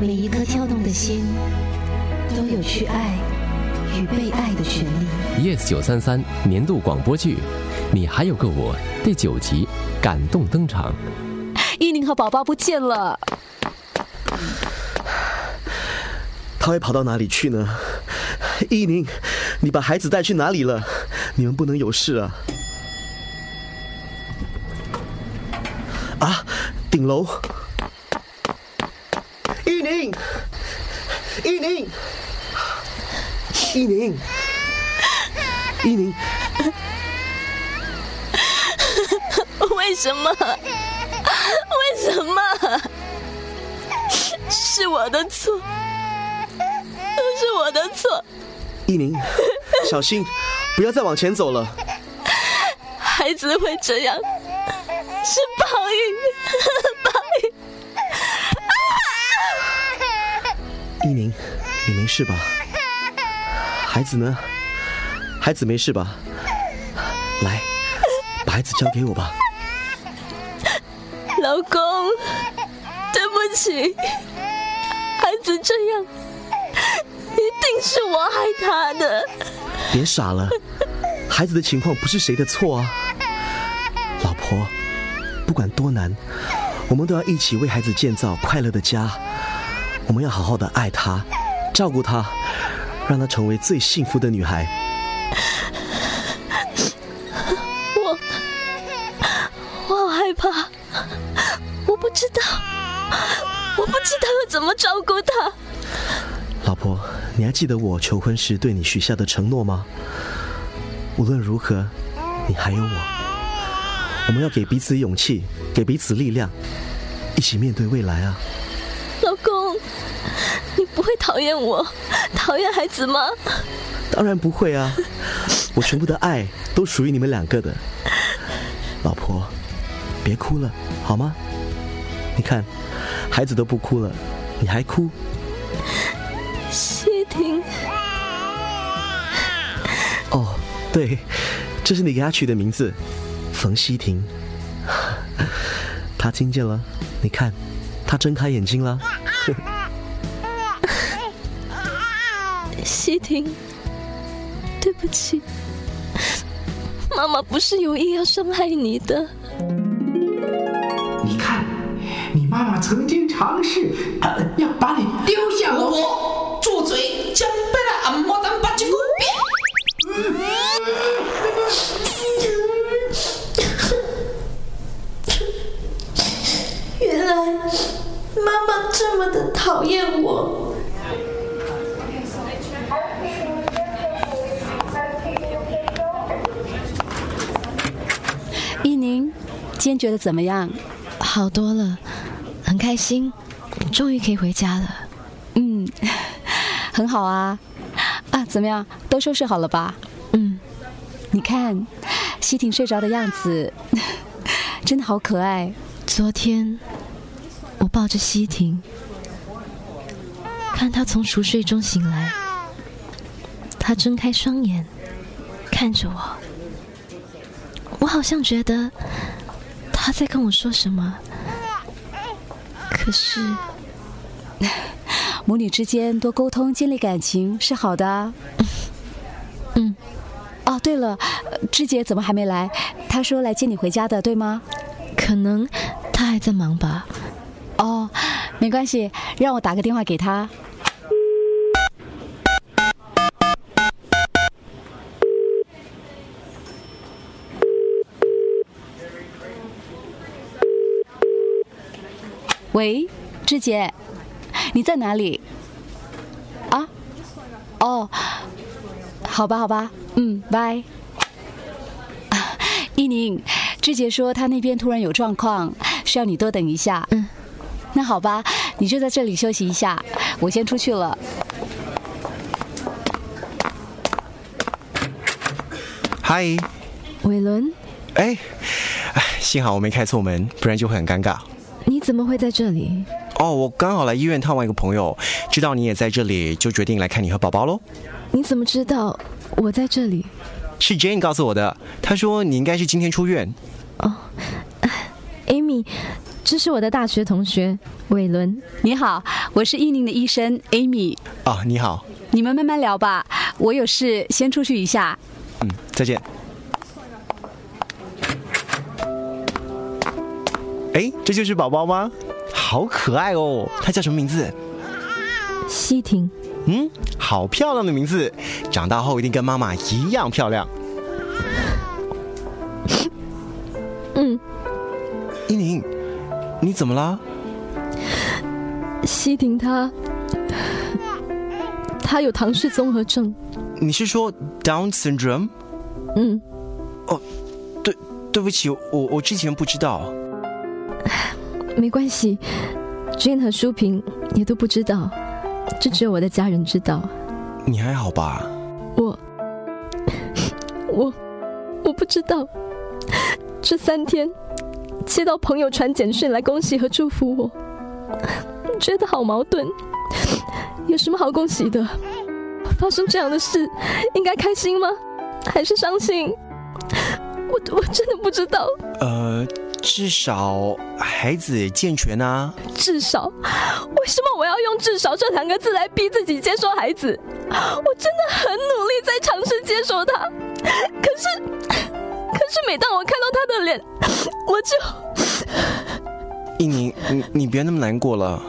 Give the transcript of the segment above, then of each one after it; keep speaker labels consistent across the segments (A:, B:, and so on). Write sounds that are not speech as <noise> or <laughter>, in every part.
A: 每一颗跳动的心，都有去爱与被爱的权利。
B: Yes 九三三年度广播剧《你还有个我》第九集感动登场。
C: 依宁和宝宝不见了，
D: 他会跑到哪里去呢？依宁，你把孩子带去哪里了？你们不能有事啊！啊，顶楼！依宁，依宁，依宁，依宁，
C: 为什么？为什么？是我的错，都是我的错。
D: 依宁，小心，不要再往前走了。
C: 孩子会这样，是报应，
D: 依宁，你没事吧？孩子呢？孩子没事吧？来，把孩子交给我吧。
C: 老公，对不起，孩子这样，一定是我害他的。
D: 别傻了，孩子的情况不是谁的错啊。老婆，不管多难，我们都要一起为孩子建造快乐的家。我们要好好的爱她，照顾她，让她成为最幸福的女孩。
C: 我，我好害怕，我不知道，我不知道要怎么照顾她。
D: 老婆，你还记得我求婚时对你许下的承诺吗？无论如何，你还有我。我们要给彼此勇气，给彼此力量，一起面对未来啊！<laughs>
C: 你不会讨厌我，讨厌孩子吗？
D: 当然不会啊，我全部的爱都属于你们两个的。老婆，别哭了，好吗？你看，孩子都不哭了，你还哭？
C: 谢婷，
D: 哦，对，这是你给他取的名字，冯希婷。<laughs> 他听见了，你看，他睁开眼睛了。<laughs>
C: 西婷，对不起，妈妈不是有意要伤害你的。
E: 你看，你妈妈曾经尝试要把你丢下。
F: 我住嘴，江贝拉阿莫
C: 天觉得怎么样？
G: 好多了，很开心，终于可以回家了。
C: 嗯，很好啊。啊，怎么样？都收拾好了吧？
G: 嗯，
C: 你看，西婷睡着的样子，<laughs> 真的好可爱。
G: 昨天我抱着西婷，看她从熟睡中醒来，她睁开双眼看着我，我好像觉得她在跟我说什么，可是 <laughs>
C: 母女之间多沟通、建立感情是好的啊。<laughs>
G: 嗯。
C: 哦，对了，呃芝姐怎么还没来？她说来接你回家的，对吗？
G: 可能她还在忙吧。
C: 哦，没关系，让我打个电话给她。喂，芝姐，你在哪里？啊？哦，好吧，好吧，嗯，拜。<laughs> 啊依宁，芝姐说她那边突然有状况，需要你多等一下。
G: 嗯，
C: 那好吧，你就在这里休息一下，我先出去了。
H: 嗨，
G: 伟伦，
H: 哎，哎，幸好我没开错门，不然就会很尴尬。
G: 你怎么会在这里？
H: 哦，我刚好来医院探望一个朋友，知道你也在这里，就决定来看你和宝宝喽。
G: 你怎么知道我在这里？
H: 是 Jane 告诉我的，她说你应该是今天出院。
G: 哦，Amy，这是我的大学同学伟伦。
C: 你好，我是伊宁的医生 Amy。
H: 啊，你好，
C: 你们慢慢聊吧，我有事先出去一下。
H: 嗯，再见。哎，这就是宝宝吗？好可爱哦！他叫什么名字？
G: 西婷。
H: 嗯，好漂亮的名字，长大后一定跟妈妈一样漂亮。
G: 嗯，
H: 依宁，你怎么了？
G: 西婷她，她有唐氏综合症。
H: 你是说 Down syndrome？
G: 嗯。
H: 哦，对，对不起，我我之前不知道。
G: 没关系，Jane 和淑萍也都不知道，这只有我的家人知道。
H: 你还好吧？
G: 我，我，我不知道。这三天接到朋友传简讯来恭喜和祝福我，觉得好矛盾。有什么好恭喜的？发生这样的事，应该开心吗？还是伤心？我我真的不知道。
H: 呃。至少孩子健全啊！
G: 至少，为什么我要用“至少”这两个字来逼自己接受孩子？我真的很努力在尝试接受他，可是，可是每当我看到他的脸，我就……
H: 一宁，你你别那么难过了。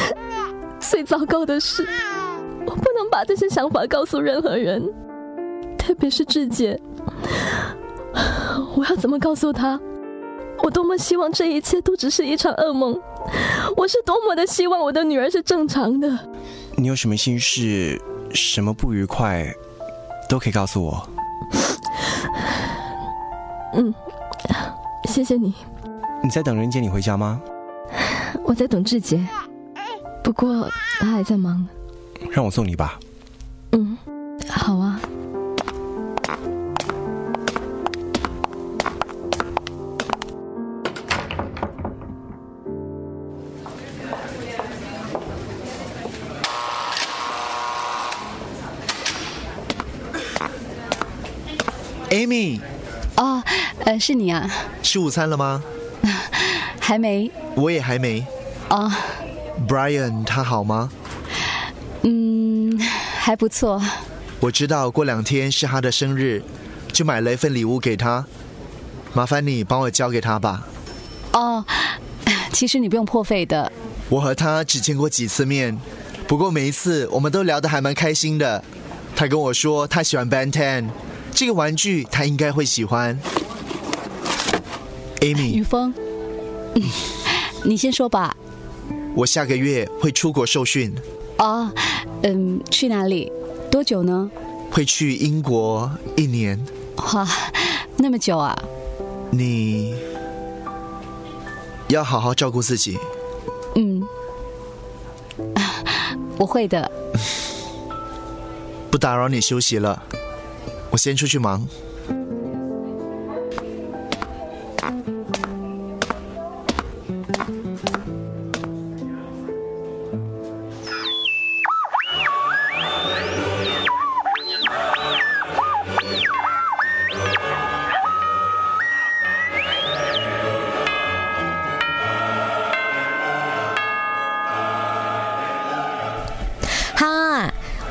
H: <laughs>
G: 最糟糕的是，我不能把这些想法告诉任何人，特别是志杰。我要怎么告诉他？我多么希望这一切都只是一场噩梦，我是多么的希望我的女儿是正常的。
H: 你有什么心事，什么不愉快，都可以告诉我。
G: 嗯，谢谢你。
H: 你在等人接你回家吗？
G: 我在等志杰，不过他还在忙。
H: 让我送你吧。
D: Amy，
C: 哦，呃，是你啊？
D: 吃午餐了吗？
C: 还没。
D: 我也还没。
C: 哦。
D: Brian 他好吗？
C: 嗯，还不错。
D: 我知道过两天是他的生日，就买了一份礼物给他。麻烦你帮我交给他吧。
C: 哦，其实你不用破费的。
D: 我和他只见过几次面，不过每一次我们都聊得还蛮开心的。他跟我说他喜欢 Ben Ten。这个玩具他应该会喜欢，Amy。
C: 雨峰，<laughs> 你先说吧。
D: 我下个月会出国受训。
C: 哦，嗯，去哪里？多久呢？
D: 会去英国一年。
C: 哇，那么久啊！
D: 你要好好照顾自己。
C: 嗯，<laughs> 我会的。
D: 不打扰你休息了。我先出去忙。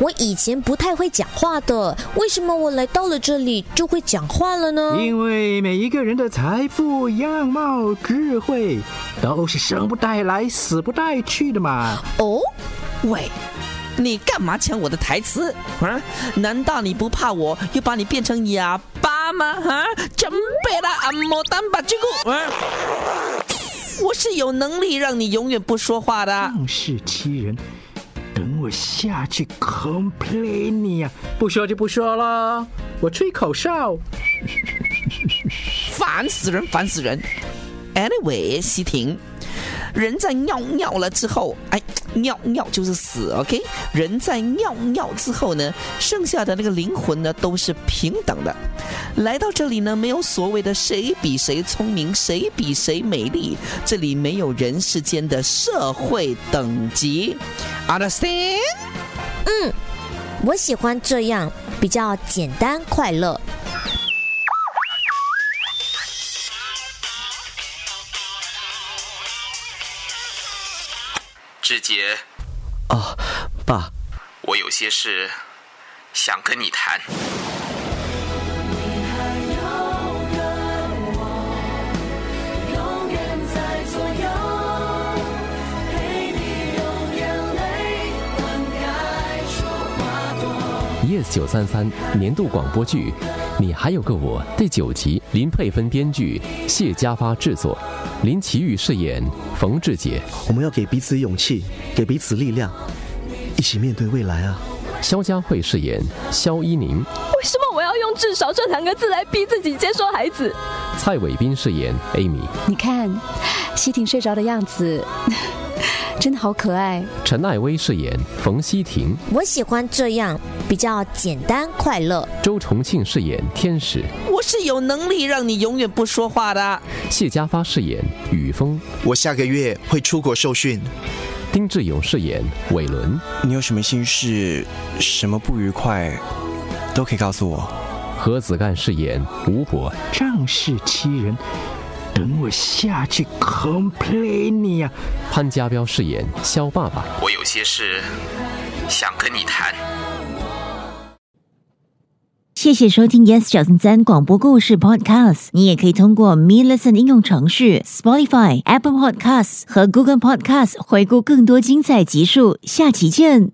I: 我以前不太会讲话的，为什么我来到了这里就会讲话了呢？
E: 因为每一个人的财富、样貌、智慧，都是生不带来、死不带去的嘛。
F: 哦，喂，你干嘛抢我的台词啊？难道你不怕我又把你变成哑巴吗？啊，真贝拉阿莫丹巴吉古啊！我是有能力让你永远不说话的。
E: 仗势欺人。等我下去 complain 你呀！不说就不说了，我吹口哨。<laughs>
F: 烦死人，烦死人。Anyway，西婷。人在尿尿了之后，哎，尿尿就是死，OK？人在尿尿之后呢，剩下的那个灵魂呢，都是平等的。来到这里呢，没有所谓的谁比谁聪明，谁比谁美丽，这里没有人世间的社会等级，understand？
I: 嗯，我喜欢这样，比较简单快乐。
F: 志杰，
D: 啊，爸，
F: 我有些事想跟你谈。
B: Yes 九三三年度广播剧《你还有个我》第九集，林佩芬编剧，谢家发制作，林奇玉饰演冯志杰，
D: 我们要给彼此勇气，给彼此力量，一起面对未来啊！
B: 肖佳慧饰演肖依宁，
J: 为什么我要用“至少”这两个字来逼自己接受孩子？
B: 蔡伟斌饰演 Amy，
C: 你看，西婷睡着的样子，真的好可爱。
B: 陈艾薇饰演冯希婷，
I: 我喜欢这样，比较简单快乐。
B: 周重庆饰演天使，
F: 我是有能力让你永远不说话的。
B: 谢家发饰演雨峰，
K: 我下个月会出国受训。
B: 丁志勇饰演伟伦，
H: 你有什么心事，什么不愉快，都可以告诉我。
B: 何子干饰演吴博，
E: 仗势欺人，等我下去 complain 你呀！
B: 潘家彪饰演肖爸爸，
F: 我有些事想跟你谈。
L: 谢谢收听 Yes 九三三广播故事 Podcast。你也可以通过 Me Listen 应用程序、Spotify、Apple Podcasts 和 Google Podcasts 回顾更多精彩集数。下期见。